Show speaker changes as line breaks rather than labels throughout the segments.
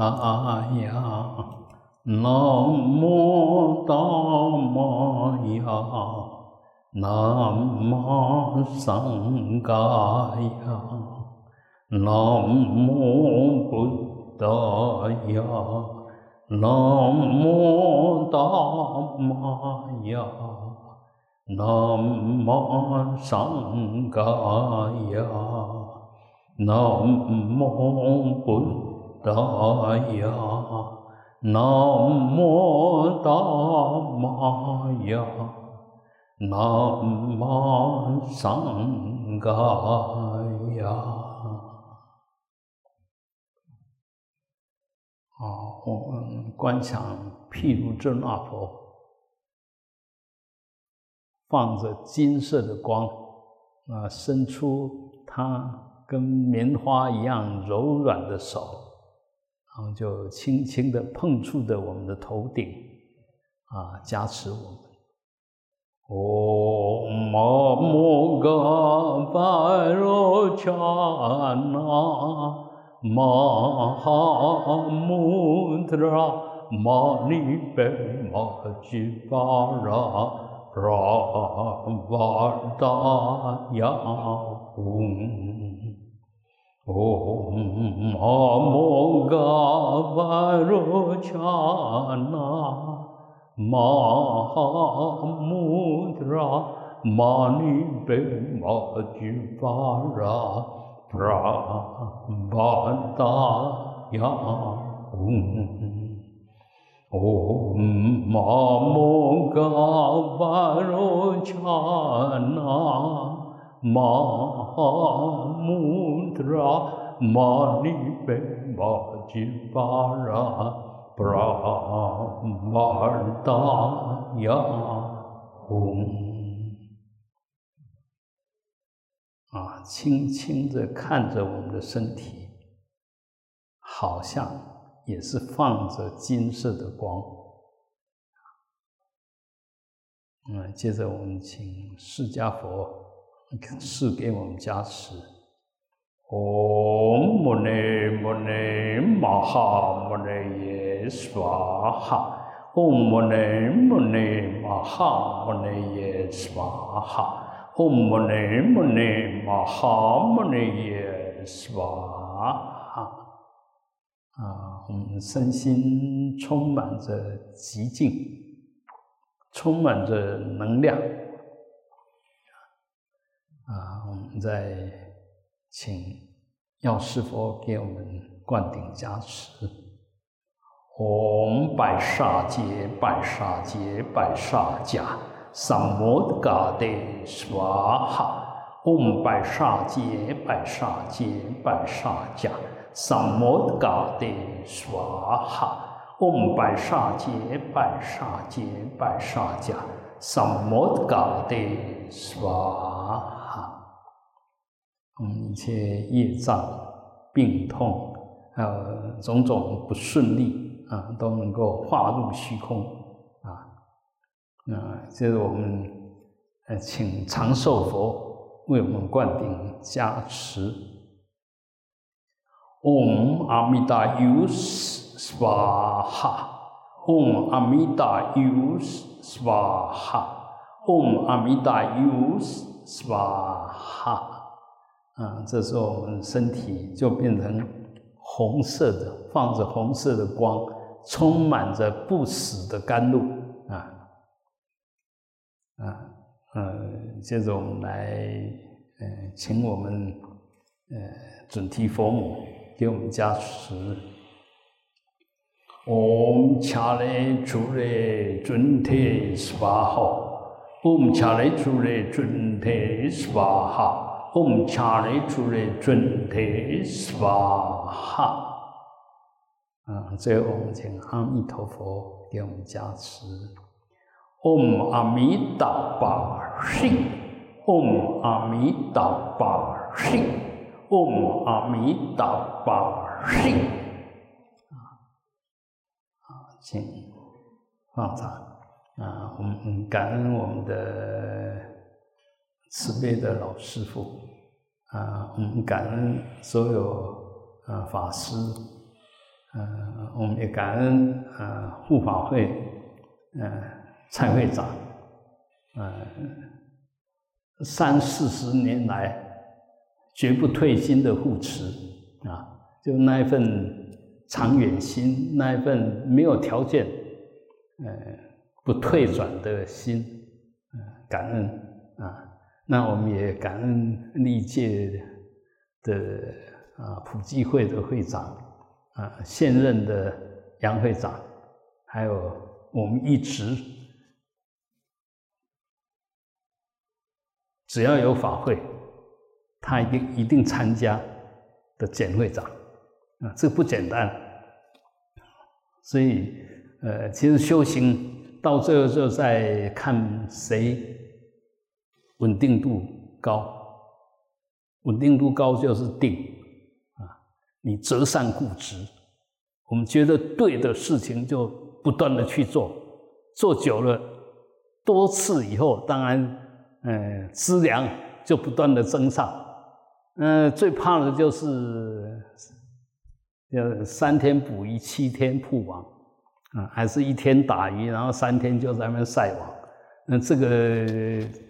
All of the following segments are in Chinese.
达雅，南无达摩呀，南无僧伽呀，南无布达呀，南无达摩呀，南无僧伽呀，南无布。大呀，南无大玛呀，南无上伽呀。好，我们观想毗卢遮那佛，放着金色的光，啊，伸出它跟棉花一样柔软的手。然后就轻轻的碰触着我们的头顶，啊，加持我们。唵嘛摩嘎巴罗伽那玛哈穆特拉玛尼贝玛吉巴拉布拉瓦达呀唵。অমগাবারোচনা মহামুদ্রা মানিবে মজিবারা প্রাবাদায়া ওম মামগাবারোচনা 玛哈穆特拉玛尼贝玛吉巴拉布拉巴达呀唵。唵嘛摩嘎巴罗伽那。玛哈穆特拉玛尼贝玛吉巴拉布拉达呀吽啊，轻轻的看着我们的身体，好像也是放着金色的光。嗯，接着我们请释迦佛。赐给我们加持。唵摩尼摩尼玛哈摩尼耶娑哈。唵摩尼摩尼玛哈摩尼耶娑哈。唵摩尼摩尼玛哈摩尼耶娑哈。啊，我们身心充满着极静，充满着能量。啊，我们再请药师佛给我们灌顶加持。唵百沙劫百沙劫百沙迦萨摩嘎德娑哈。唵百沙劫百沙劫百沙迦萨摩嘎德娑哈。唵百沙劫百沙劫百沙迦萨摩嘎德娑。嗯一切业障、病痛，还有种种不顺利啊，都能够化入虚空啊。啊，接着我们呃，请长寿佛为我们灌顶加持。唵阿弥达尤斯瓦哈，唵阿弥达啊，这时候我们身体就变成红色的，放着红色的光，充满着不死的甘露啊啊嗯，接着我们来，呃，请我们呃准提佛母给我们加持。唵恰嘞主嘞准提娑哈，唵恰嘞主嘞准提娑哈。唵伽雷主雷准提娑哈。啊，最后我们请阿弥陀佛给我们加持。唵阿弥达巴悉，唵阿弥达巴悉，唵阿弥达巴悉。啊啊，请放长。啊，我们感恩我们的。慈悲的老师傅啊，我们感恩所有啊法师呃，我们也感恩呃护法会呃蔡会长，呃三四十年来绝不退心的护持啊，就那一份长远心，那一份没有条件嗯不退转的心，嗯，感恩啊。那我们也感恩历届的啊普济会的会长啊现任的杨会长，还有我们一直只要有法会，他一定一定参加的简会长啊，这不简单。所以呃，其实修行到最后就在看谁。稳定度高，稳定度高就是定啊！你择善固执，我们觉得对的事情就不断的去做，做久了多次以后，当然，嗯，资粮就不断的增上。嗯，最怕的就是，呃，三天捕鱼七天曝网啊，还是一天打鱼，然后三天就在那边晒网。那这个，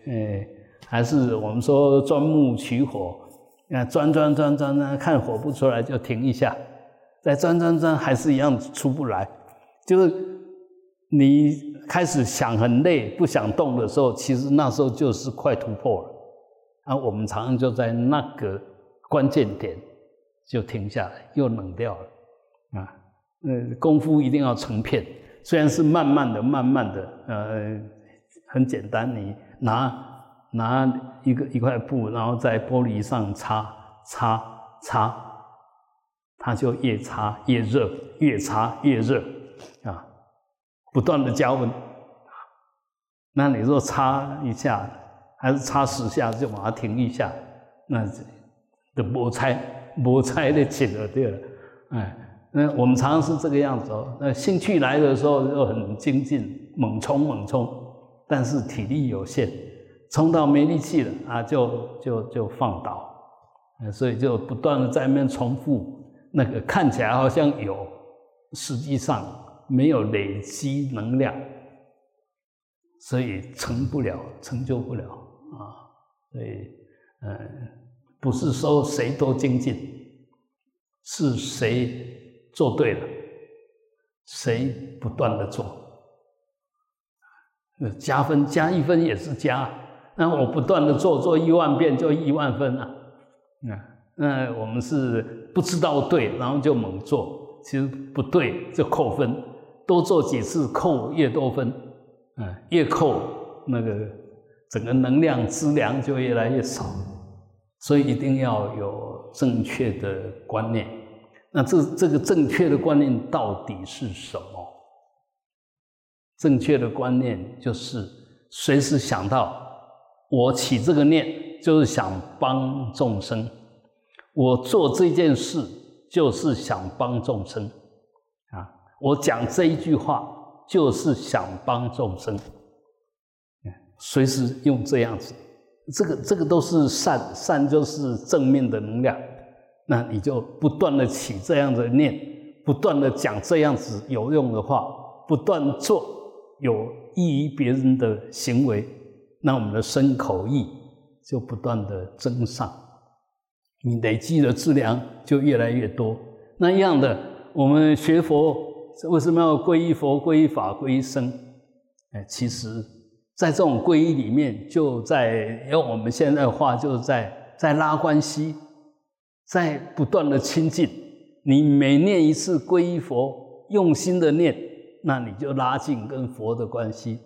呃。还是我们说钻木取火，啊，钻钻钻钻钻，看火不出来就停一下，再钻钻钻，还是一样出不来。就是你开始想很累，不想动的时候，其实那时候就是快突破了。啊，我们常常就在那个关键点就停下来，又冷掉了。啊，嗯，功夫一定要成片，虽然是慢慢的、慢慢的，呃，很简单，你拿。拿一个一块布，然后在玻璃上擦擦擦，它就越擦越热，越擦越热啊！不断的加温。那你说擦一下，还是擦十下就把它停一下？那的摩擦摩擦的紧了对了，哎，那我们常常是这个样子哦。那兴趣来的时候就很精进，猛冲猛冲，但是体力有限。冲到没力气了啊，就就就放倒，所以就不断的在那边重复，那个看起来好像有，实际上没有累积能量，所以成不了，成就不了啊。所以，嗯，不是说谁都精进，是谁做对了，谁不断的做，那加分加一分也是加。那我不断的做，做一万遍就一万分啊！那那我们是不知道对，然后就猛做，其实不对就扣分，多做几次扣越多分，嗯，越扣那个整个能量资粮就越来越少，所以一定要有正确的观念。那这这个正确的观念到底是什么？正确的观念就是随时想到。我起这个念，就是想帮众生；我做这件事，就是想帮众生。啊，我讲这一句话，就是想帮众生。随时用这样子，这个这个都是善，善就是正面的能量。那你就不断的起这样的念，不断的讲这样子有用的话，不断做有益于别人的行为。那我们的身口意就不断的增上，你累积的质量就越来越多。那一样的，我们学佛为什么要皈依佛、皈依法、皈依僧？哎，其实，在这种皈依里面，就在用我们现在的话，就是在在拉关系，在不断的亲近。你每念一次皈依佛，用心的念，那你就拉近跟佛的关系。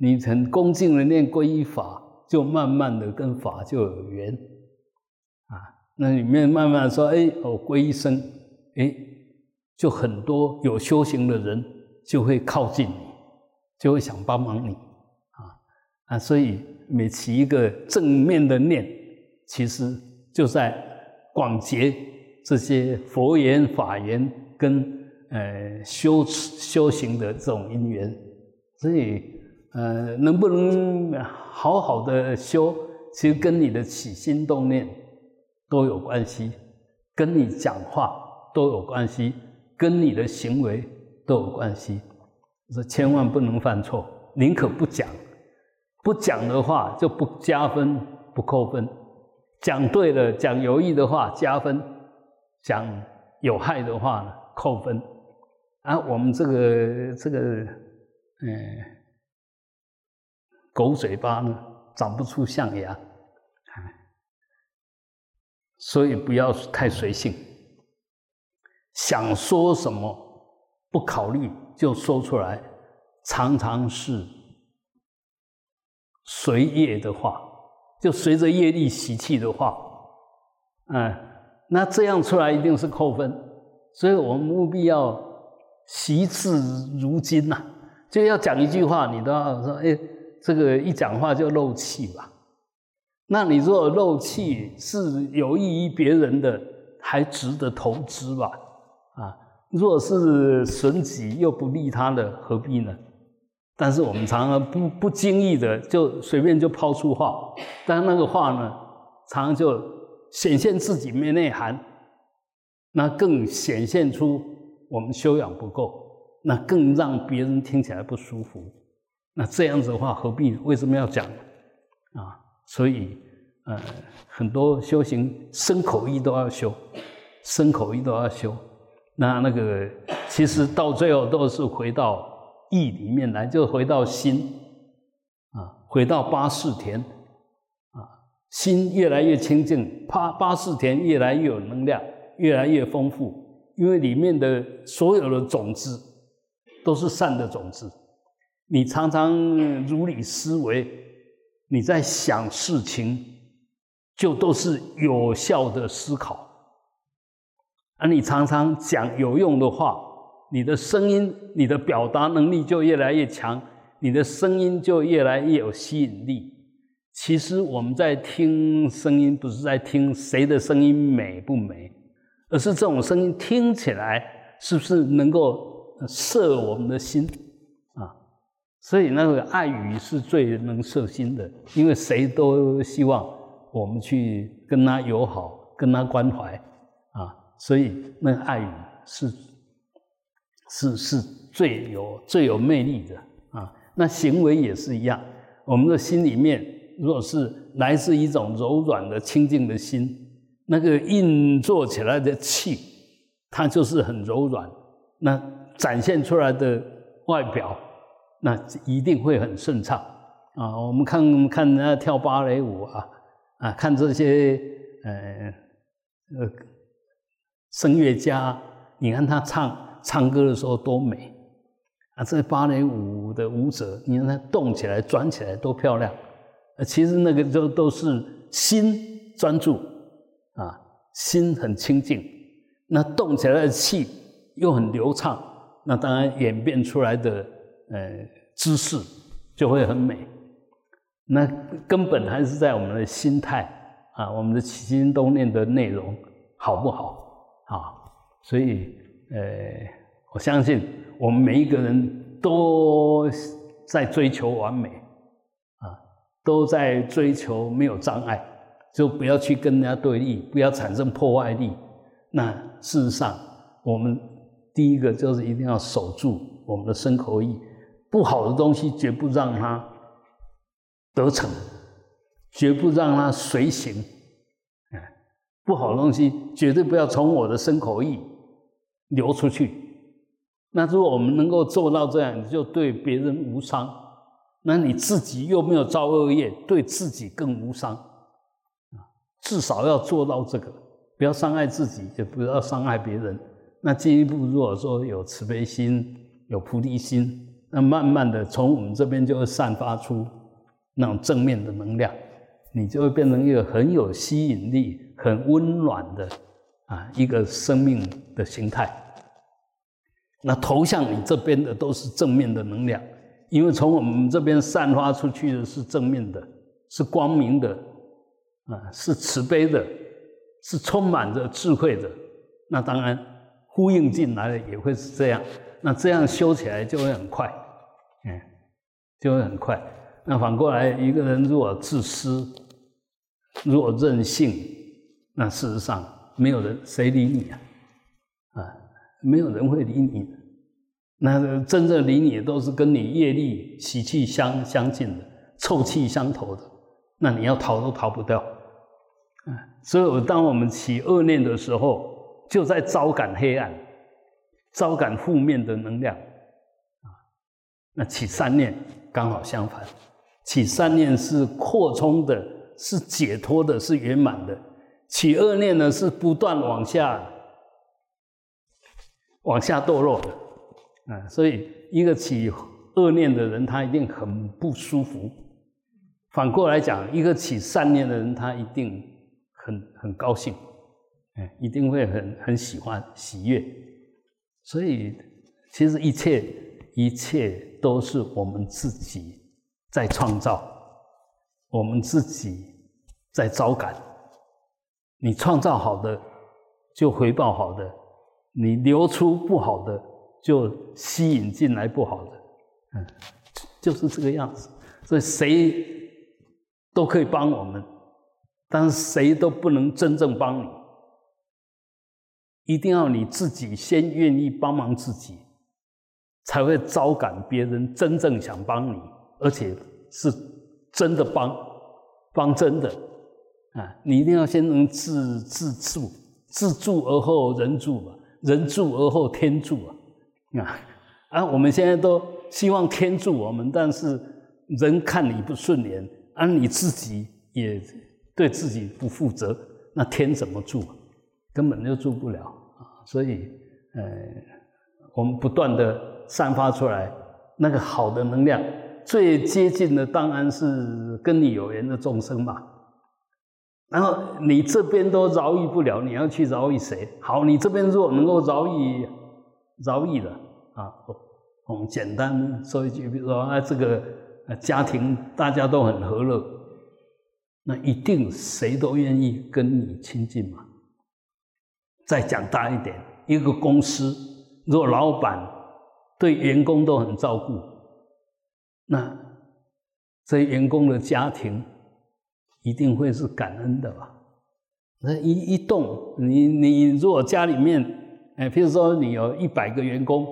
你很恭敬的念皈依法，就慢慢的跟法就有缘，啊，那里面慢慢说，哎，我，皈依僧，哎，就很多有修行的人就会靠近你，就会想帮忙你，啊啊，所以每起一个正面的念，其实就在广结这些佛缘法缘跟呃修修行的这种因缘，所以。呃，能不能好好的修，其实跟你的起心动念都有关系，跟你讲话都有关系，跟你的行为都有关系。说千万不能犯错，宁可不讲。不讲的话就不加分，不扣分；讲对了，讲有益的话加分；讲有害的话呢扣分。啊，我们这个这个，嗯，狗嘴巴呢长不出象牙，所以不要太随性。想说什么不考虑就说出来，常常是随业的话，就随着业力习气的话，嗯，那这样出来一定是扣分，所以我们务必要。习字如金呐，就要讲一句话，你都要说，哎，这个一讲话就漏气吧。那你如果漏气是有益于别人的，还值得投资吧？啊，若是损己又不利他的，何必呢？但是我们常常不不经意的就随便就抛出话，但那个话呢，常常就显现自己没内涵，那更显现出。我们修养不够，那更让别人听起来不舒服。那这样子的话，何必？为什么要讲啊？所以，呃，很多修行身口意都要修，身口意都要修。那那个其实到最后都是回到意里面来，就回到心啊，回到八四田啊，心越来越清净，八八四田越来越有能量，越来越丰富。因为里面的所有的种子都是善的种子，你常常如理思维，你在想事情，就都是有效的思考。而你常常讲有用的话，你的声音、你的表达能力就越来越强，你的声音就越来越有吸引力。其实我们在听声音，不是在听谁的声音美不美。而是这种声音听起来是不是能够摄我们的心？所以那个爱语是最能摄心的，因为谁都希望我们去跟他友好，跟他关怀啊。所以那个爱语是是是最有最有魅力的啊。那行为也是一样，我们的心里面如果是来自一种柔软的清净的心。那个运作起来的气，它就是很柔软，那展现出来的外表，那一定会很顺畅啊！我们看看人家跳芭蕾舞啊，啊，看这些呃呃声乐家，你看他唱唱歌的时候多美啊！这芭蕾舞的舞者，你看他动起来、转起来多漂亮，其实那个都都是心专注。啊，心很清净，那动起来的气又很流畅，那当然演变出来的呃姿势就会很美。那根本还是在我们的心态啊，我们的起心动念的内容好不好啊？所以呃，我相信我们每一个人都在追求完美啊，都在追求没有障碍。就不要去跟人家对立，不要产生破坏力。那事实上，我们第一个就是一定要守住我们的身口意，不好的东西绝不让它得逞，绝不让它随行。哎，不好的东西绝对不要从我的身口意流出去。那如果我们能够做到这样，你就对别人无伤，那你自己又没有造恶业，对自己更无伤。至少要做到这个，不要伤害自己，也不要伤害别人。那进一步，如果说有慈悲心、有菩提心，那慢慢的从我们这边就会散发出那种正面的能量，你就会变成一个很有吸引力、很温暖的啊一个生命的形态。那投向你这边的都是正面的能量，因为从我们这边散发出去的是正面的，是光明的。啊，是慈悲的，是充满着智慧的，那当然呼应进来的也会是这样。那这样修起来就会很快，嗯，就会很快。那反过来，一个人如果自私，如果任性，那事实上没有人谁理你啊？啊，没有人会理你。那真正理你都是跟你业力喜气相相近的，臭气相投的，那你要逃都逃不掉。嗯，所以当我们起恶念的时候，就在招感黑暗，招感负面的能量。啊，那起善念刚好相反，起善念是扩充的，是解脱的，是圆满的；起恶念呢，是不断往下往下堕落的。啊，所以一个起恶念的人，他一定很不舒服；反过来讲，一个起善念的人，他一定很很高兴，哎，一定会很很喜欢喜悦。所以，其实一切一切都是我们自己在创造，我们自己在招感。你创造好的，就回报好的；你流出不好的。就吸引进来不好的，嗯，就是这个样子。所以谁都可以帮我们，但是谁都不能真正帮你。一定要你自己先愿意帮忙自己，才会招感别人真正想帮你，而且是真的帮，帮真的啊！你一定要先能自自助，自助而后人助嘛，人助而后天助啊！啊啊！我们现在都希望天助我们，但是人看你不顺眼，而你自己也对自己不负责，那天怎么助？根本就助不了！所以，呃，我们不断的散发出来那个好的能量，最接近的当然是跟你有缘的众生嘛。然后你这边都饶益不了，你要去饶益谁？好，你这边如果能够饶益。饶益了啊！我们简单说一句，比如说啊，这个家庭大家都很和乐，那一定谁都愿意跟你亲近嘛。再讲大一点，一个公司如果老板对员工都很照顾，那这员工的家庭一定会是感恩的吧？那一一动，你你如果家里面。哎，譬如说你有一百个员工，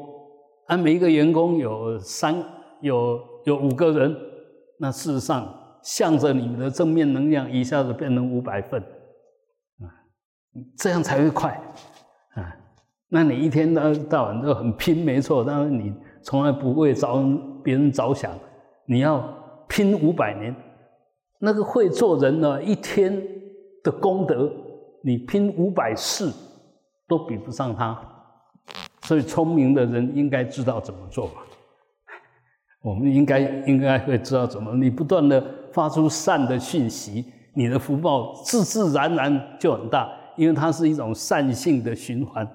啊，每一个员工有三有有五个人，那事实上向着你们的正面能量一下子变成五百份，这样才会快，啊，那你一天到到晚都很拼，没错，但是你从来不会着别人着想，你要拼五百年，那个会做人呢，一天的功德，你拼五百世。都比不上他，所以聪明的人应该知道怎么做吧。我们应该应该会知道怎么，你不断的发出善的讯息，你的福报自自然然就很大，因为它是一种善性的循环，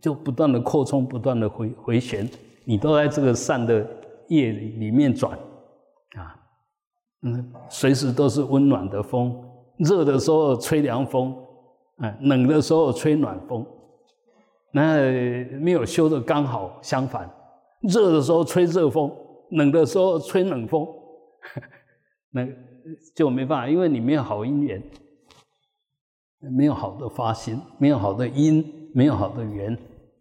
就不断的扩充，不断的回回旋，你都在这个善的业里里面转，啊，嗯，随时都是温暖的风，热的时候吹凉风。哎，冷的时候吹暖风，那没有修的刚好相反，热的时候吹热风，冷的时候吹冷风，那就没办法，因为你没有好姻缘，没有好的发心，没有好的因，没有好的缘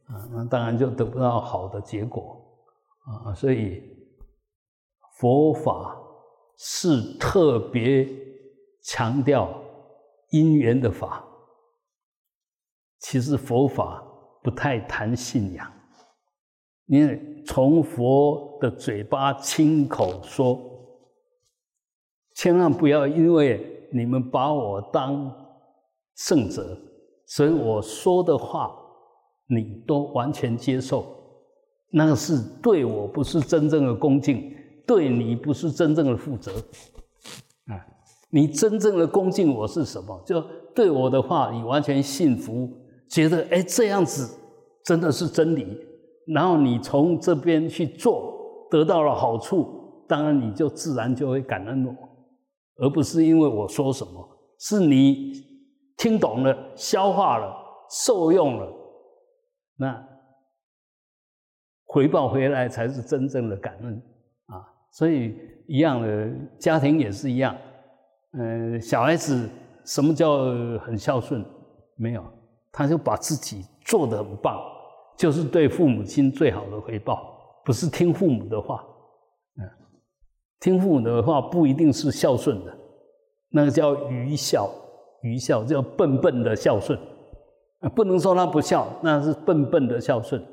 啊，那当然就得不到好的结果啊。所以佛法是特别强调因缘的法。其实佛法不太谈信仰，因为从佛的嘴巴亲口说，千万不要因为你们把我当圣者，所以我说的话你都完全接受，那个是对我不是真正的恭敬，对你不是真正的负责。啊，你真正的恭敬我是什么？就对我的话你完全信服。觉得哎，这样子真的是真理，然后你从这边去做，得到了好处，当然你就自然就会感恩我，而不是因为我说什么，是你听懂了、消化了、受用了，那回报回来才是真正的感恩啊！所以一样的家庭也是一样，嗯，小孩子什么叫很孝顺？没有。他就把自己做得很棒，就是对父母亲最好的回报，不是听父母的话。嗯，听父母的话不一定是孝顺的，那个叫愚孝，愚孝叫笨笨的孝顺。不能说他不孝，那是笨笨的孝顺。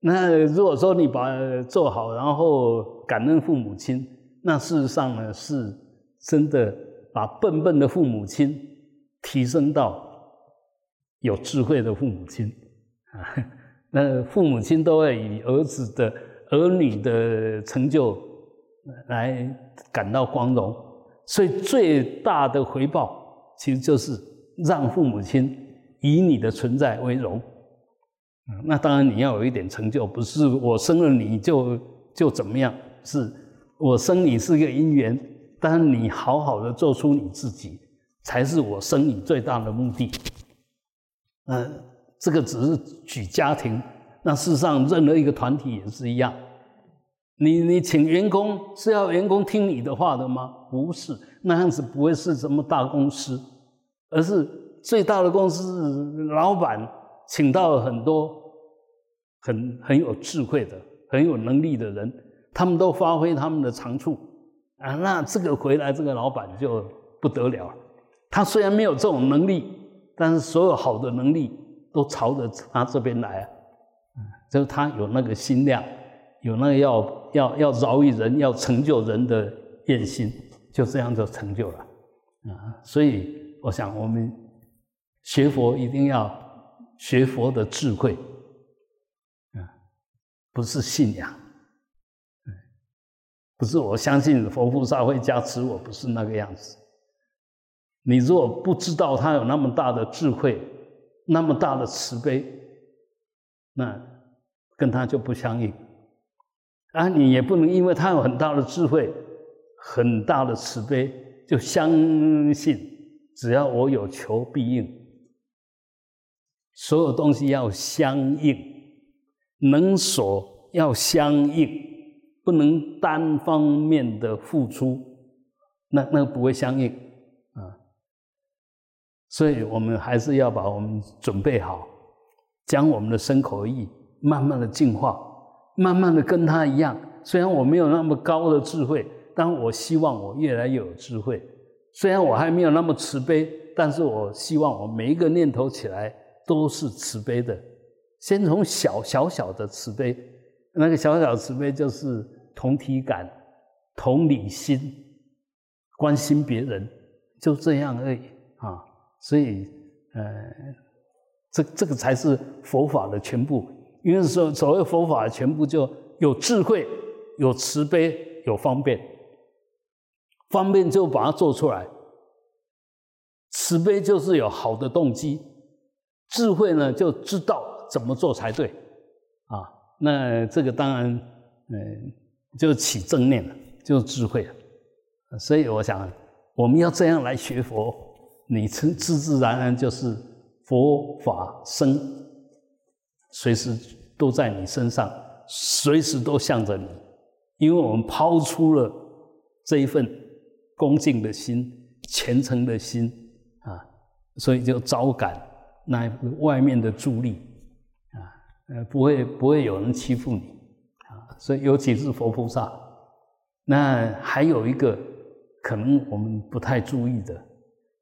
那如果说你把做好，然后感恩父母亲，那事实上呢，是真的把笨笨的父母亲提升到有智慧的父母亲啊。那父母亲都会以儿子的儿女的成就来感到光荣，所以最大的回报其实就是让父母亲。以你的存在为荣，那当然你要有一点成就，不是我生了你就就怎么样，是我生你是一个因缘，但是你好好的做出你自己，才是我生你最大的目的。嗯，这个只是举家庭，那事实上任何一个团体也是一样。你你请员工是要员工听你的话的吗？不是，那样子不会是什么大公司，而是。最大的公司老板请到了很多很很有智慧的、很有能力的人，他们都发挥他们的长处啊。那这个回来，这个老板就不得了。他虽然没有这种能力，但是所有好的能力都朝着他这边来啊。就是他有那个心量，有那个要要要饶益人、要成就人的愿心，就这样就成就了啊。所以我想我们。学佛一定要学佛的智慧，啊，不是信仰，不是我相信佛菩萨会加持我，不是那个样子。你如果不知道他有那么大的智慧，那么大的慈悲，那跟他就不相应。啊，你也不能因为他有很大的智慧、很大的慈悲，就相信只要我有求必应。所有东西要相应，能所要相应，不能单方面的付出，那那不会相应啊。所以我们还是要把我们准备好，将我们的身口意慢慢的净化，慢慢的跟他一样。虽然我没有那么高的智慧，但我希望我越来越有智慧。虽然我还没有那么慈悲，但是我希望我每一个念头起来。都是慈悲的，先从小小小的慈悲，那个小小慈悲就是同体感、同理心、关心别人，就这样而已啊。所以，呃，这这个才是佛法的全部。因为说所谓佛法全部，就有智慧、有慈悲、有方便。方便就把它做出来，慈悲就是有好的动机。智慧呢，就知道怎么做才对，啊，那这个当然，嗯，就起正念了，就智慧了。所以我想，我们要这样来学佛，你自自自然然就是佛法生，随时都在你身上，随时都向着你，因为我们抛出了这一份恭敬的心、虔诚的心啊，所以就招感。那外面的助力啊，呃，不会不会有人欺负你啊，所以尤其是佛菩萨。那还有一个可能我们不太注意的，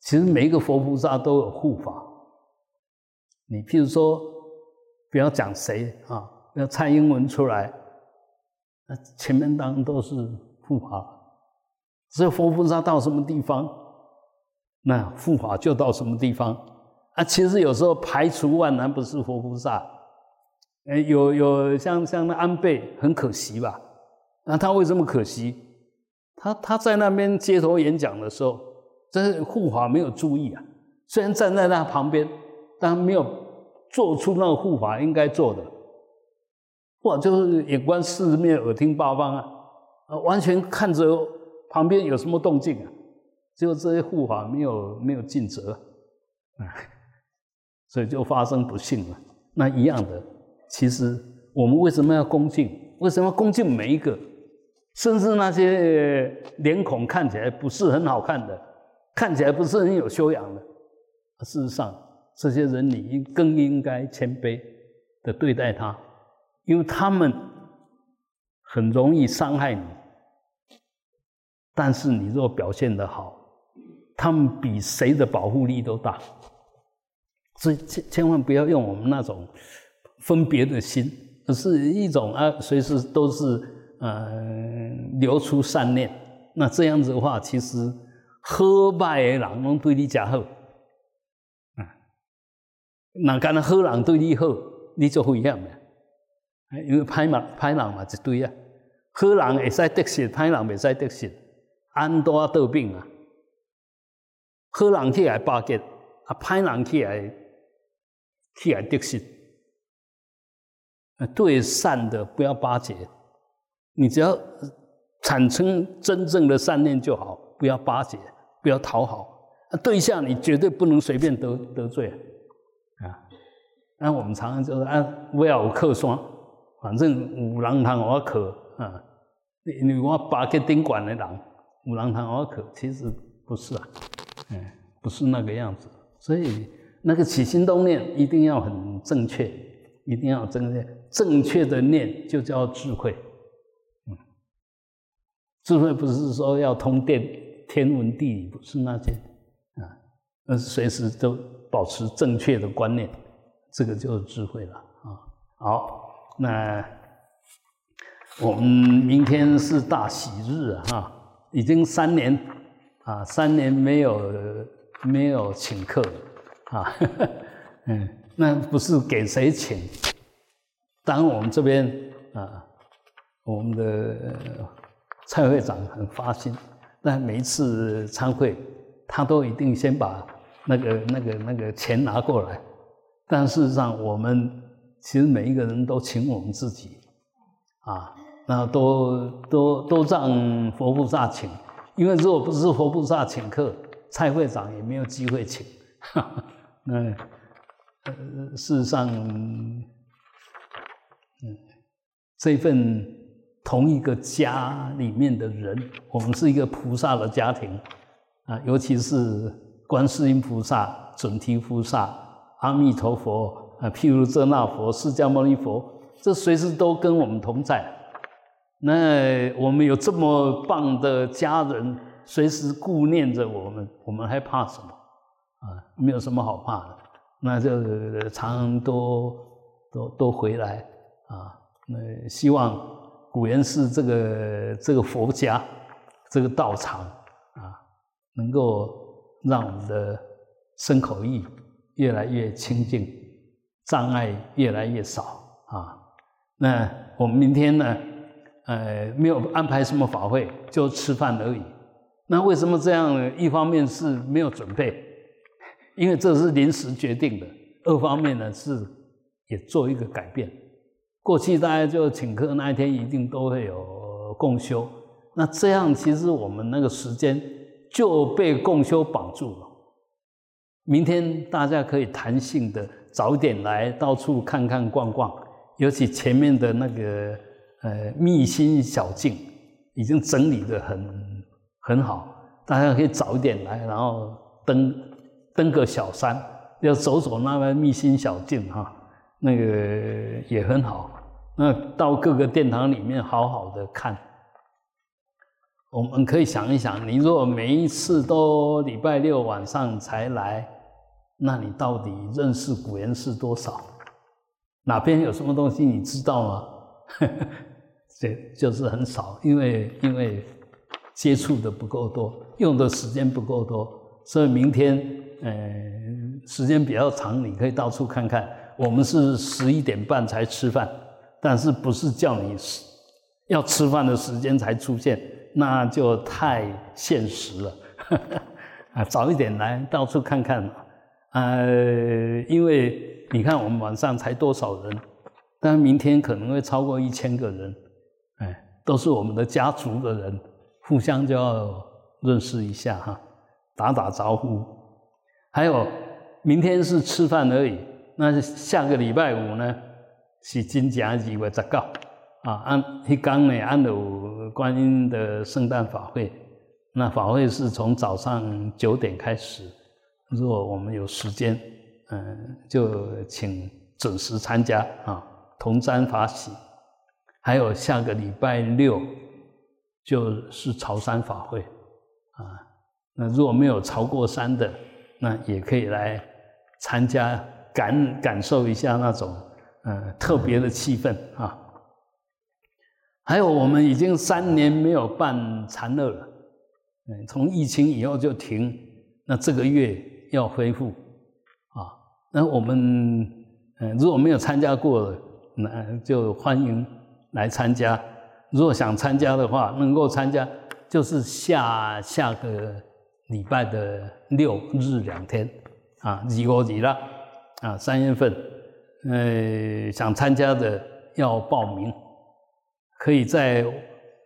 其实每一个佛菩萨都有护法。你譬如说，不要讲谁啊，要蔡英文出来，那前面当然都是护法。只有佛菩萨到什么地方，那护法就到什么地方。啊，其实有时候排除万难不是佛菩萨，哎，有有像像那安倍很可惜吧？那他为什么可惜？他他在那边街头演讲的时候，这护法没有注意啊。虽然站在那旁边，但没有做出那个护法应该做的，哇，就是眼观四面，耳听八方啊，啊，完全看着旁边有什么动静啊，结果这些护法没有没有尽责，啊。所以就发生不幸了。那一样的，其实我们为什么要恭敬？为什么恭敬每一个？甚至那些脸孔看起来不是很好看的，看起来不是很有修养的，事实上，这些人你应更应该谦卑的对待他，因为他们很容易伤害你。但是你若表现的好，他们比谁的保护力都大。所以千千万不要用我们那种分别的心，而是一种啊，随时都是嗯流出善念。那这样子的话，其实喝败的人拢对你真好，那干那好人对你好，你就危险了。因为歹人歹人嘛一堆啊，好人会使得势，歹人袂使得势。安多得病啊！好人起来巴结，啊，歹人起来起来得失。对善的不要巴结，你只要产生真正的善念就好，不要巴结，不要讨好。对象你绝对不能随便得得罪！那我们常常就是啊，不要有客双，反正有人通我客啊，因为我巴结顶管的人。五郎堂而可，其实不是啊，嗯，不是那个样子。所以那个起心动念一定要很正确，一定要正确。正确的念就叫智慧。嗯，智慧不是说要通电天文地理，不是那些啊，而是随时都保持正确的观念，这个就是智慧了啊。好，那我们明天是大喜日啊，已经三年啊，三年没有没有请客啊，嗯，那不是给谁请？当然我们这边啊，我们的蔡会长很发心，但每一次参会，他都一定先把那个那个那个钱拿过来。但事实上，我们其实每一个人都请我们自己啊。那都都都让佛菩萨请，因为如果不是佛菩萨请客，蔡会长也没有机会请。哈 哈那呃，事实上，嗯，这份同一个家里面的人，我们是一个菩萨的家庭啊，尤其是观世音菩萨、准提菩萨、阿弥陀佛啊，譬如这那佛、释迦牟尼佛，这随时都跟我们同在。那我们有这么棒的家人，随时顾念着我们，我们还怕什么？啊，没有什么好怕的。那就常常都都都回来啊。那希望古岩寺这个这个佛家，这个道场啊，能够让我们的身口意越来越清净，障碍越来越少啊。那我们明天呢？呃，没有安排什么法会，就吃饭而已。那为什么这样呢？一方面是没有准备，因为这是临时决定的；二方面呢是也做一个改变。过去大家就请客那一天一定都会有共修，那这样其实我们那个时间就被共修绑住了。明天大家可以弹性的早点来，到处看看逛逛，尤其前面的那个。呃，密心小径已经整理的很很好，大家可以早一点来，然后登登个小山，要走走那个密心小径哈，那个也很好。那到各个殿堂里面好好的看，我们可以想一想，你如果每一次都礼拜六晚上才来，那你到底认识古人是多少？哪边有什么东西你知道吗？这就是很少，因为因为接触的不够多，用的时间不够多，所以明天呃时间比较长，你可以到处看看。我们是十一点半才吃饭，但是不是叫你要吃饭的时间才出现，那就太现实了。啊，早一点来，到处看看。呃，因为你看我们晚上才多少人，但明天可能会超过一千个人。哎，都是我们的家族的人，互相就要认识一下哈，打打招呼。还有，明天是吃饭而已，那下个礼拜五呢是金甲日为十九啊，按一刚呢按有观音的圣诞法会，那法会是从早上九点开始。如果我们有时间，嗯，就请准时参加啊，同沾法喜。还有下个礼拜六就是潮山法会啊，那如果没有潮过山的，那也可以来参加，感感受一下那种嗯特别的气氛啊。还有我们已经三年没有办禅乐了，嗯，从疫情以后就停，那这个月要恢复啊。那我们嗯如果没有参加过，那就欢迎来参加。如果想参加的话，能够参加就是下下个礼拜的六日两天啊，二五二啦啊，三月份，呃，想参加的要报名。可以在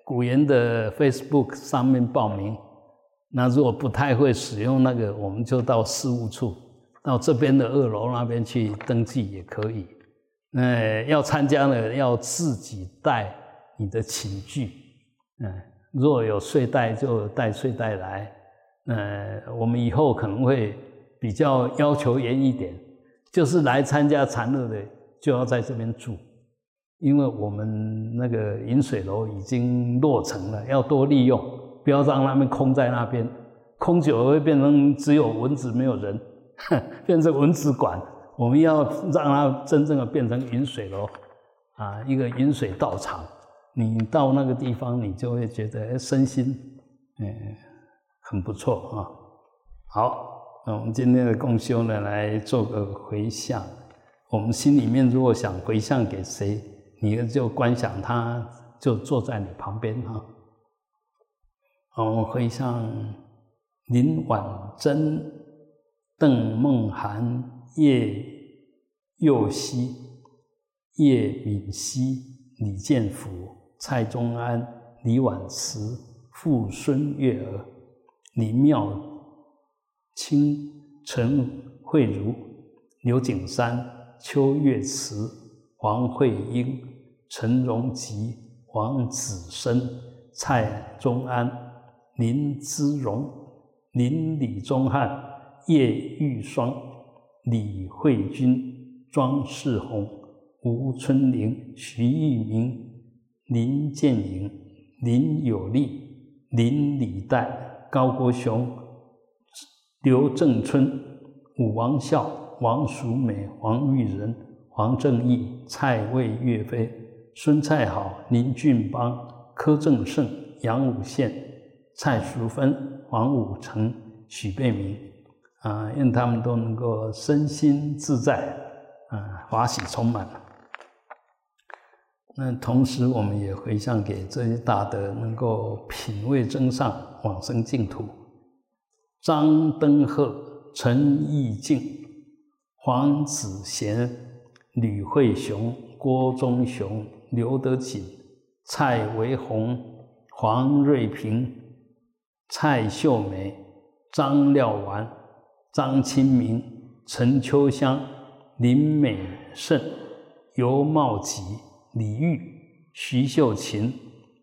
古言的 Facebook 上面报名。那如果不太会使用那个，我们就到事务处，到这边的二楼那边去登记也可以。那要参加呢，要自己带你的寝具。嗯，如果有睡袋就带睡袋来。呃，我们以后可能会比较要求严一点，就是来参加禅乐的就要在这边住。因为我们那个饮水楼已经落成了，要多利用，不要让他们空在那边，空久了会变成只有蚊子没有人，变成蚊子馆。我们要让它真正的变成饮水楼，啊，一个饮水道场。你到那个地方，你就会觉得身心，嗯，很不错啊。好，那我们今天的共修呢，来做个回向。我们心里面如果想回向给谁？你就观想他，就坐在你旁边哈。我们回向林婉珍、邓梦涵、叶佑熙、叶敏熙、李建福、蔡宗安、李婉慈、傅孙月儿、李妙清、陈慧茹、刘景山、邱月慈。黄慧英、陈荣吉、黄子生、蔡宗安、林之荣、林李宗汉、叶玉双、李慧君、庄世宏、吴春玲、徐玉明、林建颖、林有利、林李代、高国雄、刘正春、武王孝、王淑美、王玉仁。黄正义、蔡魏岳飞、孙蔡好、林俊邦、柯正胜、杨武宪、蔡淑芬、黄武成、许贝明，啊，愿他们都能够身心自在，啊，欢喜充满。那同时，我们也回向给这些大德，能够品位增上，往生净土。张登鹤、陈义敬、黄子贤。吕慧雄、郭忠雄、刘德锦、蔡维宏、黄瑞平、蔡秀梅、张廖完、张清明、陈秋香、林美胜、尤茂吉、李玉、徐秀琴、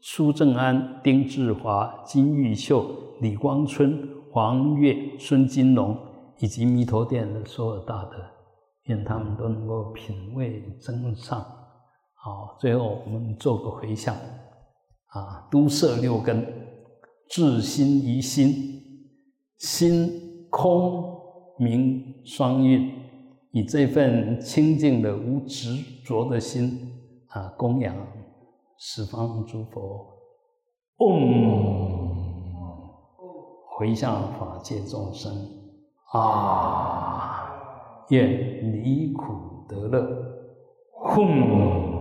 苏正安、丁志华、金玉秀、李光春、黄月、孙金龙，以及弥陀殿的所有大德。愿他们都能够品味真善，好，最后我们做个回向，啊，都摄六根，至心怡心，心空明双运，以这份清净的无执着的心，啊，供养十方诸佛，嗡，回向法界众生，啊。愿离苦得乐，吽。